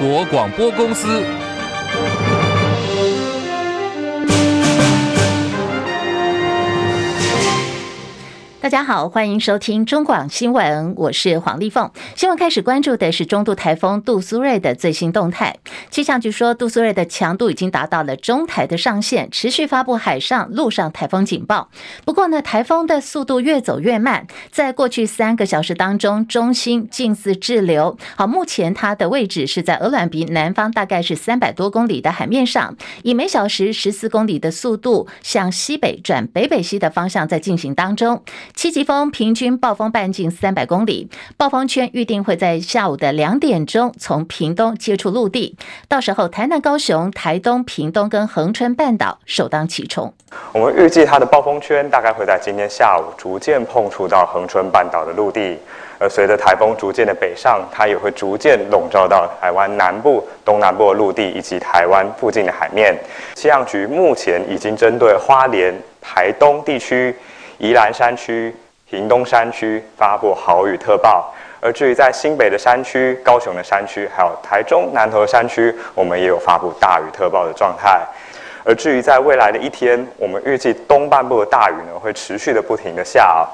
国广播公司。大家好，欢迎收听中广新闻，我是黄丽凤。新闻开始关注的是中度台风杜苏芮的最新动态。气象局说，杜苏芮的强度已经达到了中台的上限，持续发布海上、陆上台风警报。不过呢，台风的速度越走越慢，在过去三个小时当中，中心近似滞留。好，目前它的位置是在鹅卵鼻南方，大概是三百多公里的海面上，以每小时十四公里的速度向西北转北北西的方向在进行当中。七级风平均暴风半径三百公里，暴风圈预定会在下午的两点钟从屏东接触陆地，到时候台南、高雄、台东、屏东跟恒春半岛首当其冲。我们预计它的暴风圈大概会在今天下午逐渐碰触到恒春半岛的陆地，而随着台风逐渐的北上，它也会逐渐笼罩到台湾南部、东南部的陆地以及台湾附近的海面。气象局目前已经针对花莲、台东地区。宜兰山区、屏东山区发布豪雨特报，而至于在新北的山区、高雄的山区，还有台中南投的山区，我们也有发布大雨特报的状态。而至于在未来的一天，我们预计东半部的大雨呢会持续的不停的下啊。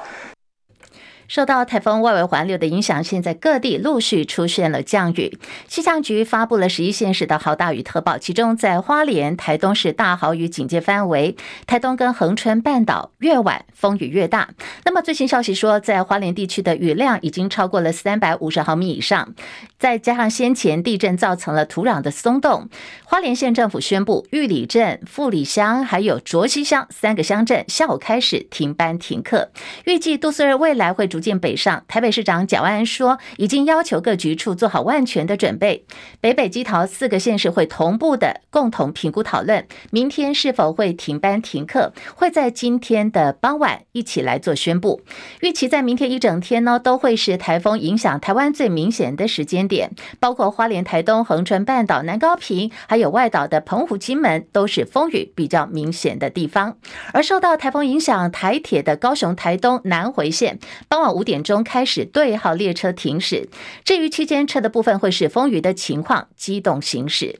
受到台风外围环流的影响，现在各地陆续出现了降雨。气象局发布了十一县市的豪大雨特报，其中在花莲、台东市大豪雨警戒范围，台东跟恒春半岛越晚风雨越大。那么最新消息说，在花莲地区的雨量已经超过了三百五十毫米以上，再加上先前地震造成了土壤的松动，花莲县政府宣布玉里镇、富里乡还有卓溪乡三个乡镇下午开始停班停课，预计杜苏芮未来会逐渐北上，台北市长蒋万安说，已经要求各局处做好万全的准备。北北基桃四个县市会同步的共同评估讨论，明天是否会停班停课，会在今天的傍晚一起来做宣布。预期在明天一整天呢，都会是台风影响台湾最明显的时间点，包括花莲、台东、恒春半岛、南高屏，还有外岛的澎湖、金门，都是风雨比较明显的地方。而受到台风影响，台铁的高雄、台东南回线傍晚。五点钟开始对号列车停驶，至于期间车的部分会是风雨的情况，机动行驶。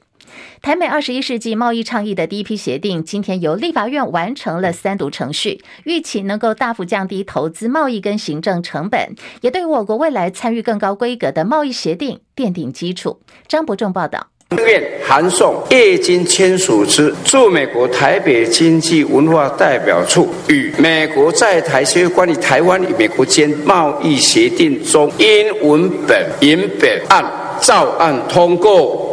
台美二十一世纪贸易倡议的第一批协定，今天由立法院完成了三读程序，预期能够大幅降低投资贸易跟行政成本，也对我国未来参与更高规格的贸易协定奠定基础。张伯仲报道。愿函送叶金签署之驻美国台北经济文化代表处与美国在台协会关于台湾与美国间贸易协定中英文本原本案照案通过。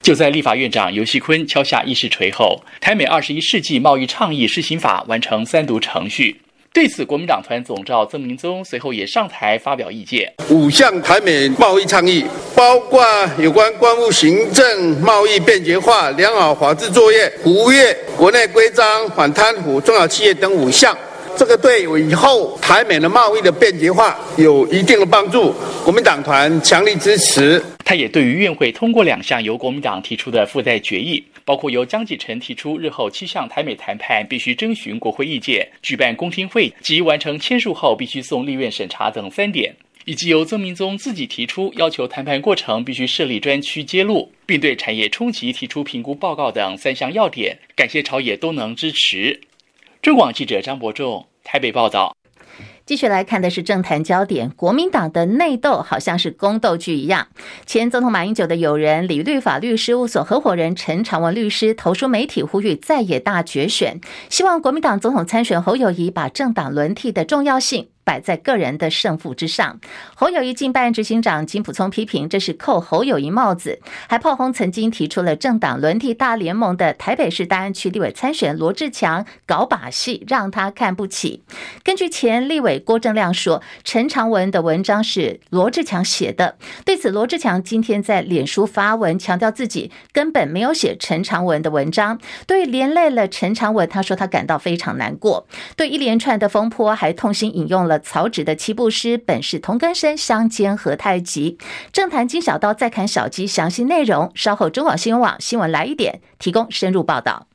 就在立法院长游锡坤敲下议事锤后，台美二十一世纪贸易倡议施行法完成三读程序。对此，国民党团总召曾明宗随后也上台发表意见。五项台美贸易倡议，包括有关关务行政、贸易便捷化、良好法制作业、服务业国内规章、反贪腐、中小企业等五项。这个对以后台美的贸易的便捷化有一定的帮助，国民党团强力支持。他也对于院会通过两项由国民党提出的附带决议，包括由江启臣提出日后七项台美谈判必须征询国会意见、举办公听会及完成签署后必须送立院审查等三点，以及由曾明宗自己提出要求谈判过程必须设立专区揭露，并对产业冲击提出评估报告等三项要点，感谢朝野都能支持。中广记者张伯仲台北报道。继续来看的是政坛焦点，国民党的内斗好像是宫斗剧一样。前总统马英九的友人、李律法律事务所合伙人陈长文律师投书媒体，呼吁在野大决选，希望国民党总统参选侯友谊把政党轮替的重要性。摆在个人的胜负之上。侯友谊进办执行长金溥聪批评这是扣侯友谊帽子，还炮轰曾经提出了政党轮替大联盟的台北市大安区立委参选罗志强搞把戏，让他看不起。根据前立委郭正亮说，陈长文的文章是罗志强写的。对此，罗志强今天在脸书发文，强调自己根本没有写陈长文的文章。对连累了陈长文，他说他感到非常难过。对一连串的风波，还痛心引用了。曹植的七步诗本是同根生，相煎何太急。政坛金小刀再砍小鸡，详细内容稍后中广新闻网新闻来一点提供深入报道。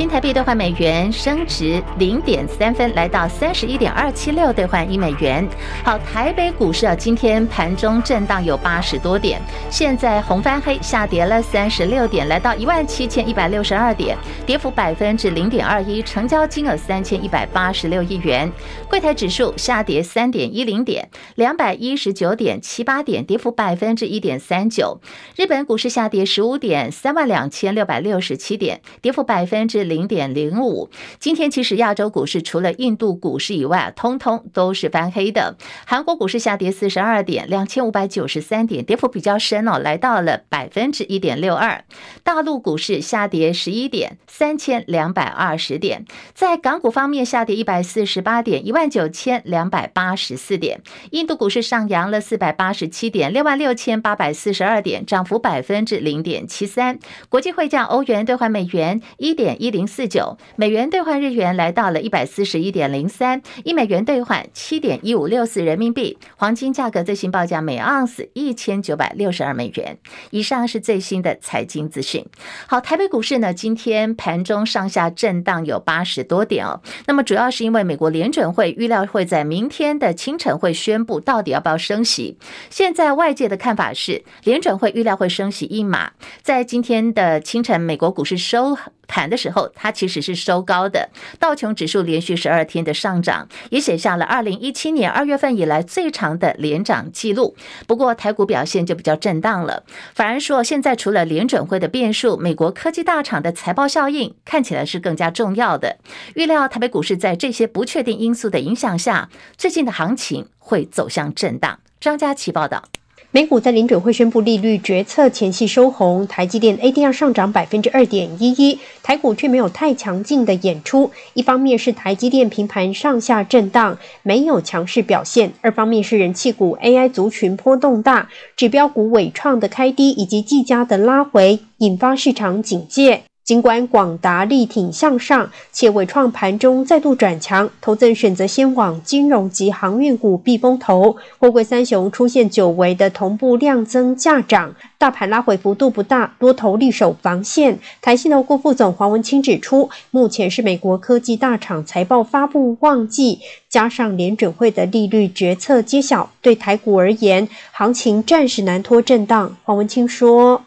新台币兑换美元升值零点三分，来到三十一点二七六兑换一美元。好，台北股市啊，今天盘中震荡有八十多点，现在红翻黑，下跌了三十六点，来到一万七千一百六十二点，跌幅百分之零点二一，成交金额三千一百八十六亿元。柜台指数下跌三点一零点，两百一十九点七八点，跌幅百分之一点三九。日本股市下跌十五点，三万两千六百六十七点，跌幅百分之。零点零五。今天其实亚洲股市除了印度股市以外，通通都是翻黑的。韩国股市下跌四十二点，两千五百九十三点，跌幅比较深哦，来到了百分之一点六二。大陆股市下跌十一点，三千两百二十点。在港股方面，下跌一百四十八点，一万九千两百八十四点。印度股市上扬了四百八十七点，六万六千八百四十二点，涨幅百分之零点七三。国际汇价，欧元兑换美元一点一。零零四九美元兑换日元来到了一百四十一点零三，一美元兑换七点一五六四人民币。黄金价格最新报价每盎司一千九百六十二美元。以上是最新的财经资讯。好，台北股市呢，今天盘中上下震荡有八十多点哦。那么主要是因为美国联准会预料会在明天的清晨会宣布到底要不要升息。现在外界的看法是，联准会预料会升息一码。在今天的清晨，美国股市收盘的时候，它其实是收高的。道琼指数连续十二天的上涨，也写下了二零一七年二月份以来最长的连涨记录。不过台股表现就比较震荡了。反而说，现在除了联准会的变数，美国科技大厂的财报效应看起来是更加重要的。预料台北股市在这些不确定因素的影响下，最近的行情会走向震荡。张佳琪报道。美股在联准会宣布利率决策前夕收红，台积电 ADR 上涨百分之二点一一，台股却没有太强劲的演出。一方面是台积电平盘上下震荡，没有强势表现；二方面是人气股 AI 族群波动大，指标股纬创的开低以及技嘉的拉回，引发市场警戒。尽管广达力挺向上，且纬创盘中再度转强，投资人选择先往金融及航运股避风头。货柜三雄出现久违的同步量增价涨，大盘拉回幅度不大，多头力守防线。台信投顾副总黄文清指出，目前是美国科技大厂财报发布旺季，加上联准会的利率决策揭晓，对台股而言，行情暂时难脱震荡。黄文清说：“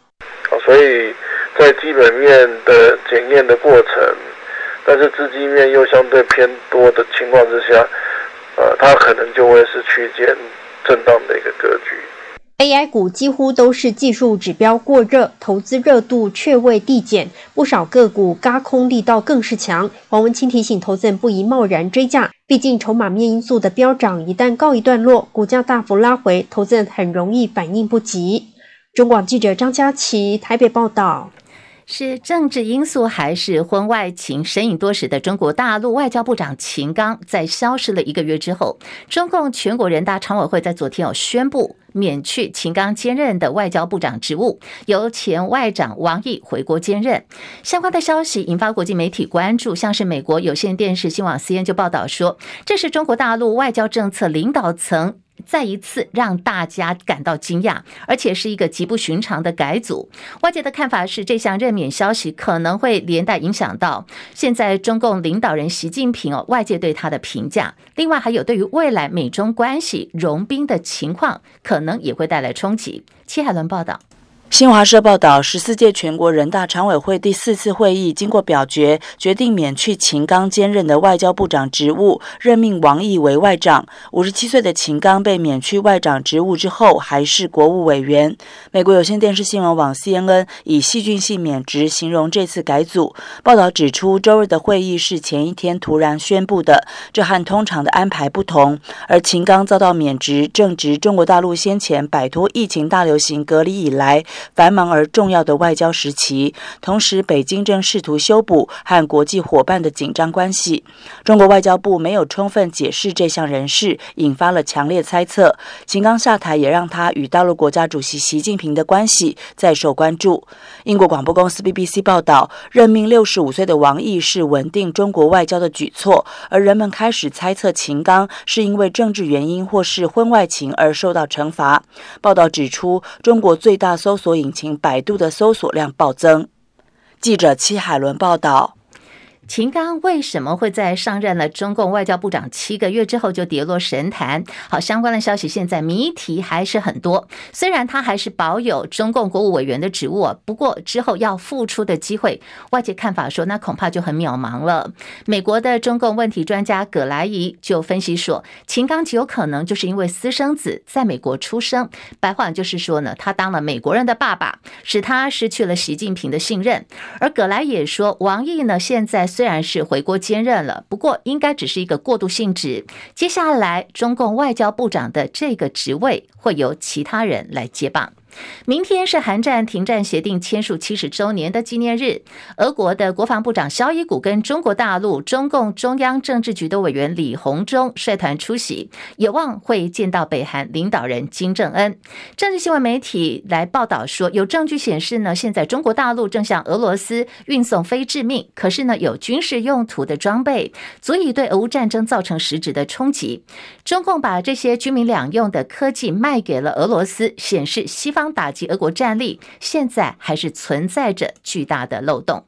所以。”在基本面的检验的过程，但是资金面又相对偏多的情况之下，呃，它可能就会是区间震荡的一个格局。AI 股几乎都是技术指标过热，投资热度却未递减，不少个股嘎空力道更是强。黄文清提醒投资人不宜贸然追价，毕竟筹码面因素的飙涨一旦告一段落，股价大幅拉回，投资人很容易反应不及。中广记者张佳琪台北报道。是政治因素还是婚外情？神隐多时的中国大陆外交部长秦刚在消失了一个月之后，中共全国人大常委会在昨天有宣布免去秦刚兼任的外交部长职务，由前外长王毅回国兼任。相关的消息引发国际媒体关注，像是美国有线电视新闻网 CN 就报道说，这是中国大陆外交政策领导层。再一次让大家感到惊讶，而且是一个极不寻常的改组。外界的看法是，这项任免消息可能会连带影响到现在中共领导人习近平哦，外界对他的评价。另外，还有对于未来美中关系融冰的情况，可能也会带来冲击。戚海伦报道。新华社报道，十四届全国人大常委会第四次会议经过表决，决定免去秦刚兼任的外交部长职务，任命王毅为外长。五十七岁的秦刚被免去外长职务之后，还是国务委员。美国有线电视新闻网 CNN 以戏剧性免职形容这次改组。报道指出，周日的会议是前一天突然宣布的，这和通常的安排不同。而秦刚遭到免职，正值中国大陆先前摆脱疫情大流行隔离以来。繁忙而重要的外交时期，同时北京正试图修补和国际伙伴的紧张关系。中国外交部没有充分解释这项人事，引发了强烈猜测。秦刚下台也让他与大陆国家主席习近平的关系再受关注。英国广播公司 BBC 报道，任命六十五岁的王毅是稳定中国外交的举措，而人们开始猜测秦刚是因为政治原因或是婚外情而受到惩罚。报道指出，中国最大搜索引擎百度的搜索量暴增。记者戚海伦报道。秦刚为什么会在上任了中共外交部长七个月之后就跌落神坛？好，相关的消息现在谜题还是很多。虽然他还是保有中共国务委员的职务，不过之后要复出的机会，外界看法说那恐怕就很渺茫了。美国的中共问题专家葛莱仪就分析说，秦刚极有可能就是因为私生子在美国出生，白话就是说呢，他当了美国人的爸爸，使他失去了习近平的信任。而葛莱也说，王毅呢现在。虽然是回国兼任了，不过应该只是一个过渡性质。接下来，中共外交部长的这个职位会由其他人来接棒。明天是韩战停战协定签署七十周年的纪念日，俄国的国防部长肖伊古跟中国大陆中共中央政治局的委员李鸿忠率团出席，有望会见到北韩领导人金正恩。政治新闻媒体来报道说，有证据显示呢，现在中国大陆正向俄罗斯运送非致命，可是呢有军事用途的装备，足以对俄乌战争造成实质的冲击。中共把这些军民两用的科技卖给了俄罗斯，显示西方。当打击俄国战力，现在还是存在着巨大的漏洞。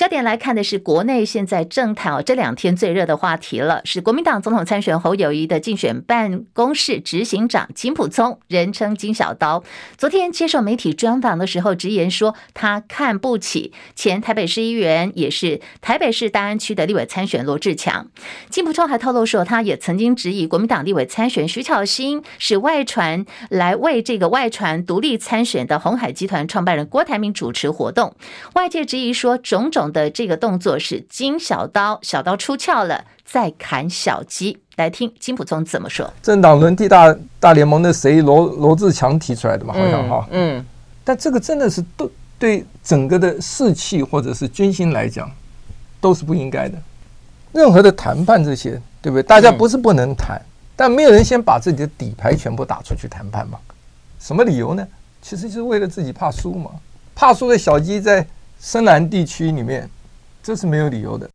焦点来看的是国内现在政坛哦，这两天最热的话题了，是国民党总统参选侯友谊的竞选办公室执行长金溥聪，人称金小刀。昨天接受媒体专访的时候，直言说他看不起前台北市议员，也是台北市大安区的立委参选罗志强。金溥聪还透露说，他也曾经质疑国民党立委参选徐巧芯是外传来为这个外传独立参选的鸿海集团创办人郭台铭主持活动，外界质疑说种种。的这个动作是金小刀，小刀出鞘了，再砍小鸡。来听金普聪怎么说。政党轮替大大联盟的谁罗罗志强提出来的嘛？好像哈，嗯，但这个真的是对对整个的士气或者是军心来讲，都是不应该的。任何的谈判这些，对不对？大家不是不能谈，嗯、但没有人先把自己的底牌全部打出去谈判嘛？什么理由呢？其实就是为了自己怕输嘛，怕输的小鸡在。深蓝地区里面，这是没有理由的。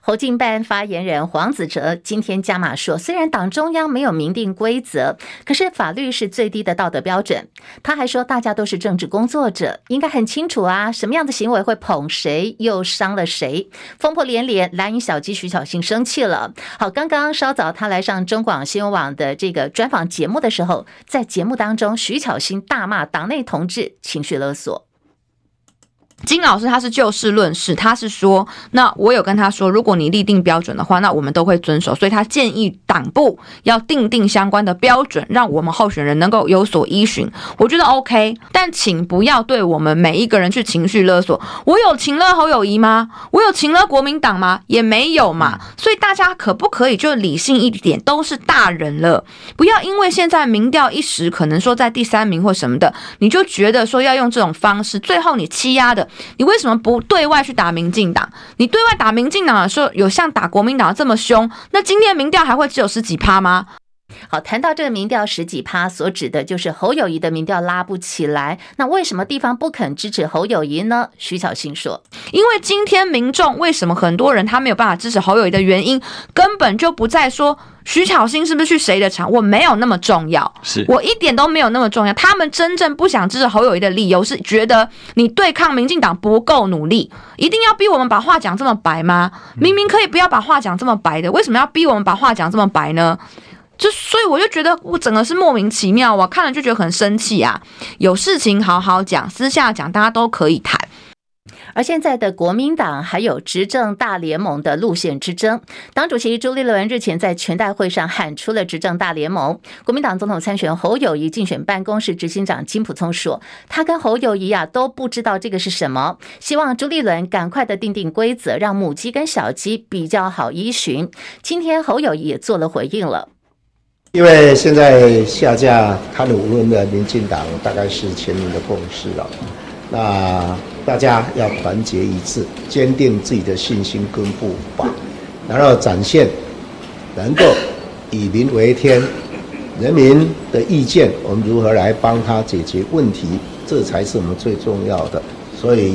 侯进办发言人黄子哲今天加码说，虽然党中央没有明定规则，可是法律是最低的道德标准。他还说，大家都是政治工作者，应该很清楚啊，什么样的行为会捧谁，又伤了谁。风波连连，蓝营小鸡徐巧芯生气了。好，刚刚稍早他来上中广新闻网的这个专访节目的时候，在节目当中，徐巧芯大骂党内同志情绪勒索。金老师他是就事论事，他是说，那我有跟他说，如果你立定标准的话，那我们都会遵守。所以他建议党部要定定相关的标准，让我们候选人能够有所依循。我觉得 OK，但请不要对我们每一个人去情绪勒索。我有情勒侯友谊吗？我有情勒国民党吗？也没有嘛。所以大家可不可以就理性一点？都是大人了，不要因为现在民调一时可能说在第三名或什么的，你就觉得说要用这种方式，最后你欺压的。你为什么不对外去打民进党？你对外打民进党的时候，有像打国民党这么凶？那今天民调还会只有十几趴吗？好，谈到这个民调十几趴，所指的就是侯友谊的民调拉不起来。那为什么地方不肯支持侯友谊呢？徐巧芯说，因为今天民众为什么很多人他没有办法支持侯友谊的原因，根本就不在说。徐巧芯是不是去谁的场？我没有那么重要，是我一点都没有那么重要。他们真正不想支持侯友谊的理由是觉得你对抗民进党不够努力，一定要逼我们把话讲这么白吗？明明可以不要把话讲这么白的，为什么要逼我们把话讲这么白呢？就所以我就觉得我整个是莫名其妙，我看了就觉得很生气啊！有事情好好讲，私下讲大家都可以谈。而现在的国民党还有执政大联盟的路线之争，党主席朱立伦日前在全代会上喊出了执政大联盟。国民党总统参选侯友谊竞选办公室执行长金普聪说，他跟侯友谊啊都不知道这个是什么，希望朱立伦赶快的定定规则，让母鸡跟小鸡比较好依循。今天侯友谊也做了回应了，因为现在下架贪污论的民进党大概是全民的共识了，那。大家要团结一致，坚定自己的信心跟步伐，然后展现能够以民为天，人民的意见我们如何来帮他解决问题，这才是我们最重要的。所以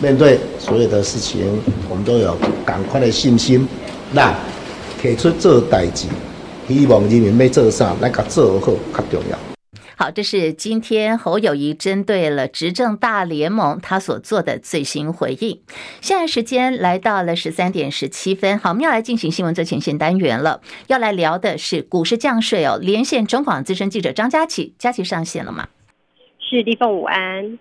面对所有的事情，我们都有赶快的信心，那提出做代志，希望人民要做啥，那个做好较重要。好，这是今天侯友谊针对了执政大联盟他所做的最新回应。现在时间来到了十三点十七分，好，我们要来进行新闻最前线单元了，要来聊的是股市降税哦。连线中广资深记者张佳琪，佳琪上线了吗？是立凤午安。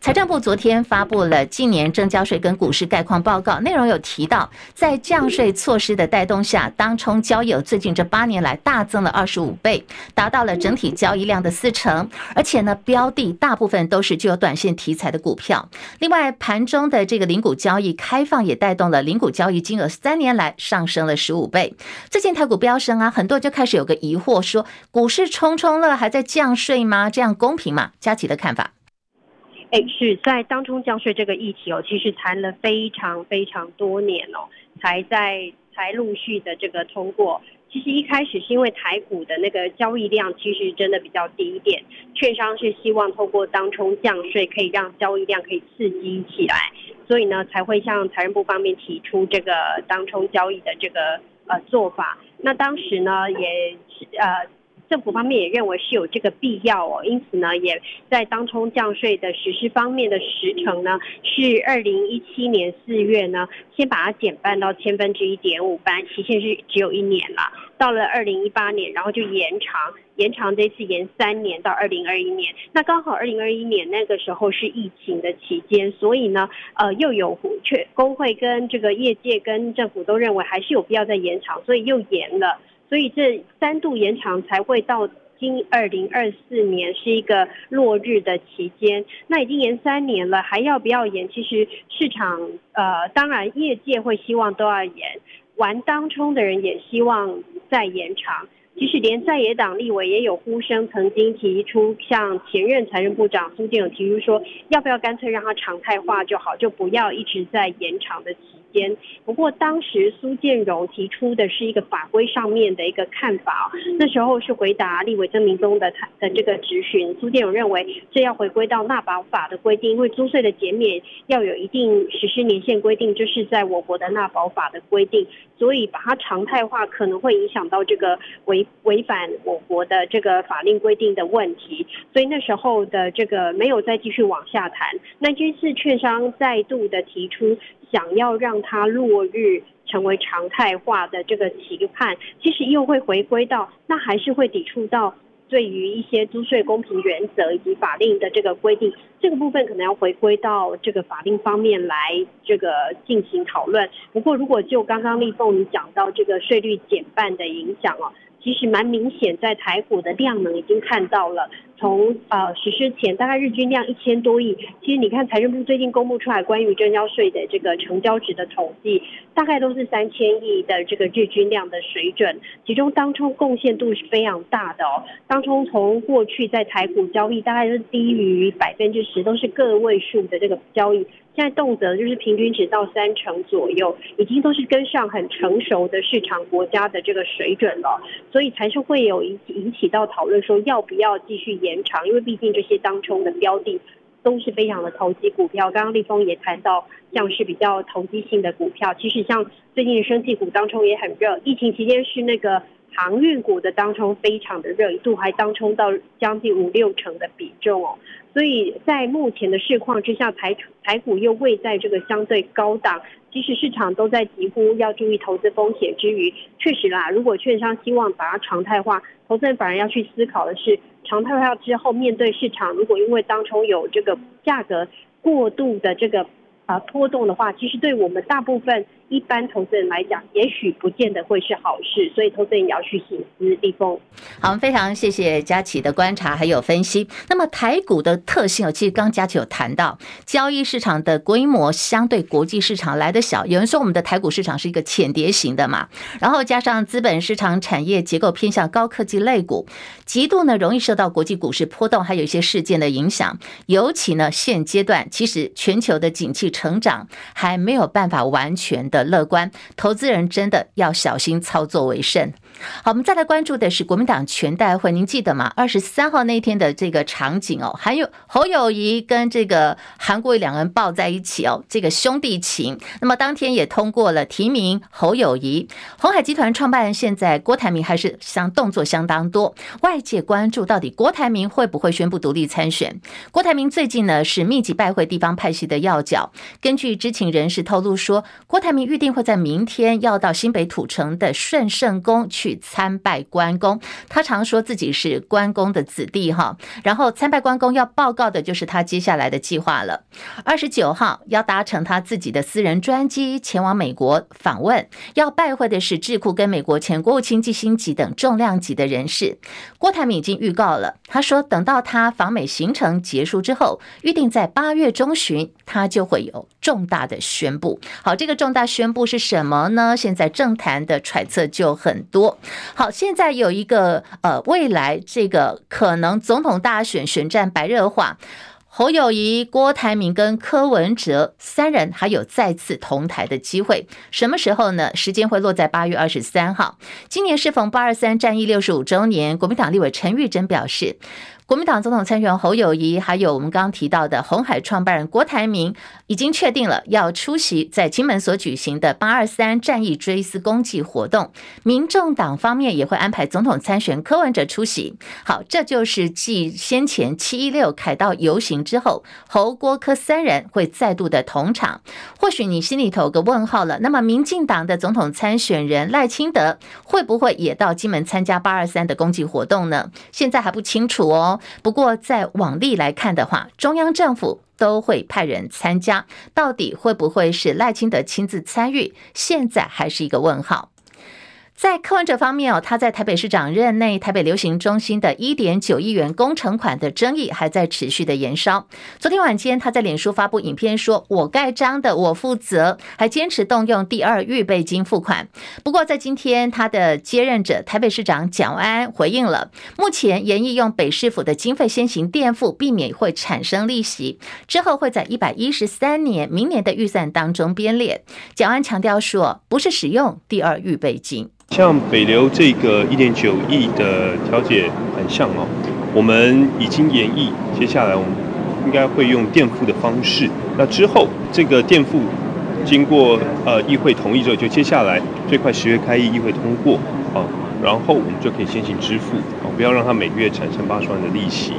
财政部昨天发布了近年证交税跟股市概况报告，内容有提到，在降税措施的带动下，当冲交易有最近这八年来大增了二十五倍，达到了整体交易量的四成，而且呢，标的大部分都是具有短线题材的股票。另外，盘中的这个零股交易开放也带动了零股交易金额三年来上升了十五倍。最近台股飙升啊，很多人就开始有个疑惑，说股市冲冲乐还在降税吗？这样公平吗？佳琪的看法。哎，是在当冲降税这个议题哦，其实谈了非常非常多年哦，才在才陆续的这个通过。其实一开始是因为台股的那个交易量其实真的比较低一点，券商是希望透过当冲降税可以让交易量可以刺激起来，所以呢才会向财政部方面提出这个当冲交易的这个呃做法。那当时呢也是呃。政府方面也认为是有这个必要哦，因此呢，也在当冲降税的实施方面的时程呢，是二零一七年四月呢，先把它减半到千分之一点五，本来期限是只有一年了，到了二零一八年，然后就延长，延长这次延三年到二零二一年，那刚好二零二一年那个时候是疫情的期间，所以呢，呃，又有却工会跟这个业界跟政府都认为还是有必要再延长，所以又延了。所以这三度延长才会到今二零二四年是一个落日的期间，那已经延三年了，还要不要延？其实市场呃，当然业界会希望都要延，玩当冲的人也希望再延长。其实连在野党立委也有呼声，曾经提出向前任财政部长苏建勇提出说，要不要干脆让它常态化就好，就不要一直在延长的期间。不过当时苏建荣提出的是一个法规上面的一个看法，那时候是回答立委曾明宗的的这个质询。苏建荣认为这要回归到纳保法的规定，因为租税的减免要有一定实施年限规定，就是在我国的纳保法的规定，所以把它常态化可能会影响到这个违违反我国的这个法令规定的问题，所以那时候的这个没有再继续往下谈。那这次券商再度的提出。想要让它落日成为常态化的这个期盼，其实又会回归到那还是会抵触到对于一些租税公平原则以及法令的这个规定，这个部分可能要回归到这个法令方面来这个进行讨论。不过，如果就刚刚立凤你讲到这个税率减半的影响哦，其实蛮明显，在台股的量能已经看到了。从呃实施前，大概日均量一千多亿。其实你看财政部最近公布出来关于证交税的这个成交值的统计，大概都是三千亿的这个日均量的水准。其中当冲贡献度是非常大的哦。当冲从过去在台股交易大概是低于百分之十，都是个位数的这个交易。现在动辄就是平均值到三成左右，已经都是跟上很成熟的市场国家的这个水准了，所以才是会有引引起到讨论说要不要继续延长，因为毕竟这些当中的标的都是非常的投机股票。刚刚立峰也谈到，像是比较投机性的股票，其实像最近的生技股当中也很热，疫情期间是那个。航运股的当冲非常的热，一度还当冲到将近五六成的比重哦，所以在目前的市况之下，台台股又位在这个相对高档，即使市场都在疾呼要注意投资风险之余，确实啦，如果券商希望把它常态化，投资人反而要去思考的是，常态化之后面对市场，如果因为当冲有这个价格过度的这个啊波动的话，其实对我们大部分。一般投资人来讲，也许不见得会是好事，所以投资人也要去省思。立峰，好，非常谢谢佳琪的观察还有分析。那么台股的特性，其实刚佳琪有谈到，交易市场的规模相对国际市场来得小。有人说我们的台股市场是一个浅碟型的嘛，然后加上资本市场产业结构偏向高科技类股，极度呢容易受到国际股市波动，还有一些事件的影响。尤其呢现阶段，其实全球的景气成长还没有办法完全的乐观，投资人真的要小心操作为胜。好，我们再来关注的是国民党全代会，您记得吗？二十三号那天的这个场景哦，还有侯友谊跟这个韩国瑜两个人抱在一起哦，这个兄弟情。那么当天也通过了提名侯友谊，鸿海集团创办人现在郭台铭还是相动作相当多，外界关注到底郭台铭会不会宣布独立参选？郭台铭最近呢是密集拜会地方派系的要角，根据知情人士透露说，郭台铭预定会在明天要到新北土城的顺圣宫去。去参拜关公，他常说自己是关公的子弟哈。然后参拜关公要报告的就是他接下来的计划了。二十九号要搭乘他自己的私人专机前往美国访问，要拜会的是智库跟美国前国务卿季辛吉等重量级的人士。郭台铭已经预告了，他说等到他访美行程结束之后，预定在八月中旬，他就会有重大的宣布。好，这个重大宣布是什么呢？现在政坛的揣测就很多。好，现在有一个呃，未来这个可能总统大选选战白热化，侯友谊、郭台铭跟柯文哲三人还有再次同台的机会，什么时候呢？时间会落在八月二十三号。今年适逢八二三战役六十五周年，国民党立委陈玉珍表示。国民党总统参选人侯友谊，还有我们刚刚提到的红海创办人郭台铭，已经确定了要出席在金门所举行的八二三战役追思公祭活动。民众党方面也会安排总统参选柯文哲出席。好，这就是继先前七一六凯道游行之后，侯郭柯三人会再度的同场。或许你心里头有个问号了。那么，民进党的总统参选人赖清德会不会也到金门参加八二三的公祭活动呢？现在还不清楚哦。不过，在往例来看的话，中央政府都会派人参加，到底会不会是赖清德亲自参与？现在还是一个问号。在柯文哲方面哦，他在台北市长任内，台北流行中心的一点九亿元工程款的争议还在持续的延烧。昨天晚间，他在脸书发布影片说，我盖章的，我负责，还坚持动用第二预备金付款。不过，在今天，他的接任者台北市长蒋万安回应了，目前研议用北市府的经费先行垫付，避免会产生利息，之后会在一百一十三年明年的预算当中编列。蒋安强调说，不是使用第二预备金。像北流这个一点九亿的调解款项哦，我们已经研议，接下来我们应该会用垫付的方式。那之后这个垫付经过呃议会同意之后，就接下来最快十月开议，议会通过啊，然后我们就可以先行支付啊，不要让它每个月产生八十万的利息。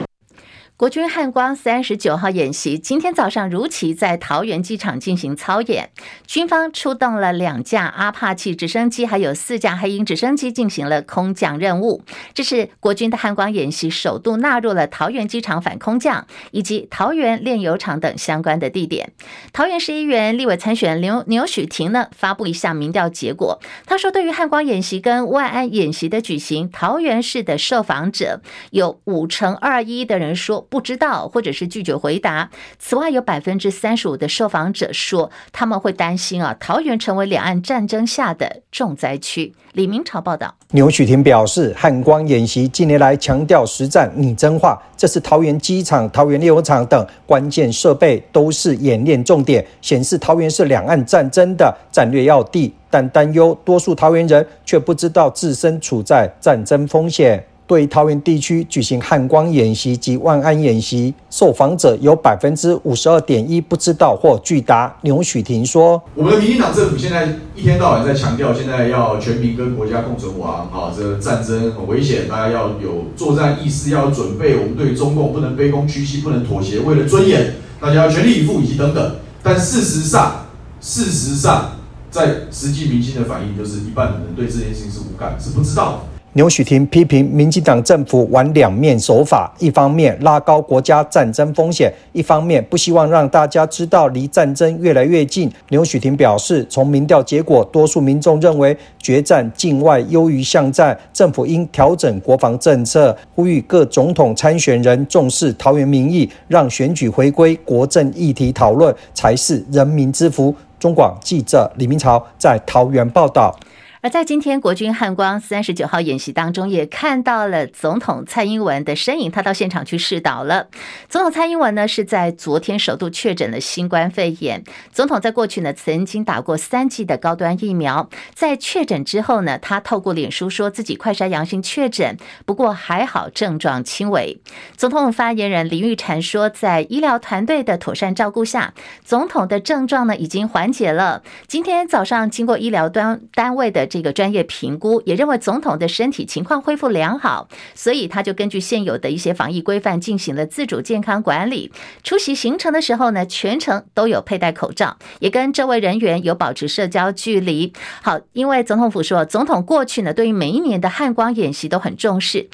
国军汉光三十九号演习，今天早上如期在桃园机场进行操演。军方出动了两架阿帕奇直升机，还有四架黑鹰直升机进行了空降任务。这是国军的汉光演习首度纳入了桃园机场反空降以及桃园炼油厂等相关的地点。桃园市议员立委参选刘牛煦庭呢，发布一项民调结果，他说，对于汉光演习跟万安演习的举行，桃园市的受访者有五成二一的人说。不知道，或者是拒绝回答。此外，有百分之三十五的受访者说，他们会担心啊，桃园成为两岸战争下的重灾区。李明朝报道。牛煦庭表示，汉光演习近年来强调实战拟真化，这次桃园机场、桃园炼油厂等关键设备都是演练重点，显示桃园是两岸战争的战略要地。但担忧多数桃园人却不知道自身处在战争风险。对桃园地区举行汉光演习及万安演习，受访者有百分之五十二点一不知道或拒答。牛许婷说：“我们的民进党政府现在一天到晚在强调，现在要全民跟国家共存亡，啊，这个战争很危险，大家要有作战意识，要准备。我们对中共不能卑躬屈膝，不能妥协，为了尊严，大家要全力以赴，以及等等。但事实上，事实上，在实际民心的反应，就是一半的人对这件事情是无感，是不知道的。”牛煦庭批评民进党政府玩两面手法，一方面拉高国家战争风险，一方面不希望让大家知道离战争越来越近。牛煦庭表示，从民调结果，多数民众认为决战境外优于巷战，政府应调整国防政策，呼吁各总统参选人重视桃园民意，让选举回归国政议题讨论，才是人民之福。中广记者李明朝在桃园报道。而在今天国军汉光三十九号演习当中，也看到了总统蔡英文的身影，他到现场去试导了。总统蔡英文呢是在昨天首度确诊了新冠肺炎。总统在过去呢曾经打过三剂的高端疫苗，在确诊之后呢，他透过脸书说自己快筛阳性确诊，不过还好症状轻微。总统发言人林玉婵说，在医疗团队的妥善照顾下，总统的症状呢已经缓解了。今天早上经过医疗端单位的这个专业评估，也认为总统的身体情况恢复良好，所以他就根据现有的一些防疫规范进行了自主健康管理。出席行程的时候呢，全程都有佩戴口罩，也跟周围人员有保持社交距离。好，因为总统府说，总统过去呢，对于每一年的汉光演习都很重视。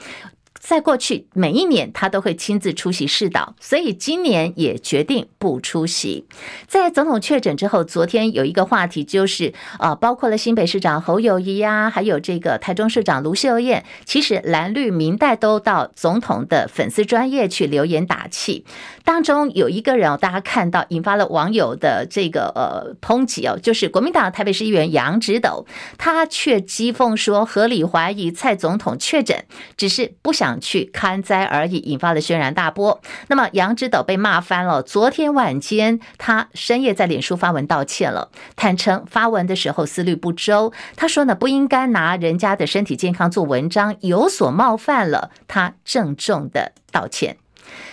在过去每一年，他都会亲自出席市导，所以今年也决定不出席。在总统确诊之后，昨天有一个话题就是，呃，包括了新北市长侯友谊呀，还有这个台中市长卢秀燕，其实蓝绿民代都到总统的粉丝专业去留言打气。当中有一个人哦，大家看到引发了网友的这个呃抨击哦，就是国民党台北市议员杨植斗，他却讥讽说合理怀疑蔡总统确诊，只是不想。去看灾而已，引发了轩然大波。那么杨之斗被骂翻了。昨天晚间，他深夜在脸书发文道歉了，坦诚发文的时候思虑不周。他说呢，不应该拿人家的身体健康做文章，有所冒犯了，他郑重的道歉。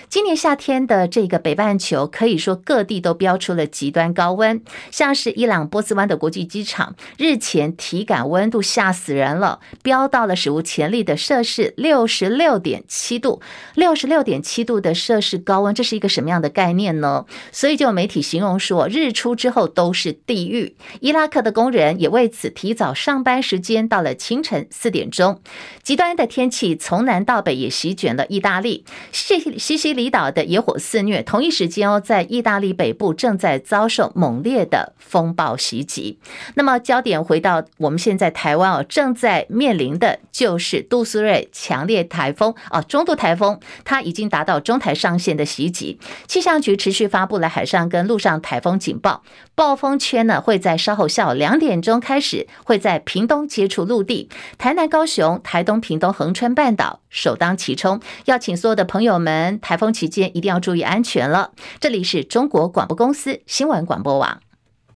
今年夏天的这个北半球，可以说各地都飙出了极端高温，像是伊朗波斯湾的国际机场，日前体感温度吓死人了，飙到了史无前例的摄氏六十六点七度，六十六点七度的摄氏高温，这是一个什么样的概念呢？所以就有媒体形容说，日出之后都是地狱。伊拉克的工人也为此提早上班时间到了清晨四点钟。极端的天气从南到北也席卷了意大利，西西离岛的野火肆虐，同一时间哦，在意大利北部正在遭受猛烈的风暴袭击。那么，焦点回到我们现在台湾哦，正在面临的就是杜苏芮强烈台风哦，中度台风，它已经达到中台上线的袭击。气象局持续发布了海上跟陆上台风警报，暴风圈呢会在稍后下午两点钟开始，会在屏东接触陆地，台南、高雄、台东、屏东、恒春半岛首当其冲。要请所有的朋友们，台风期间一定要注意安全了。这里是中国广播公司新闻广播网。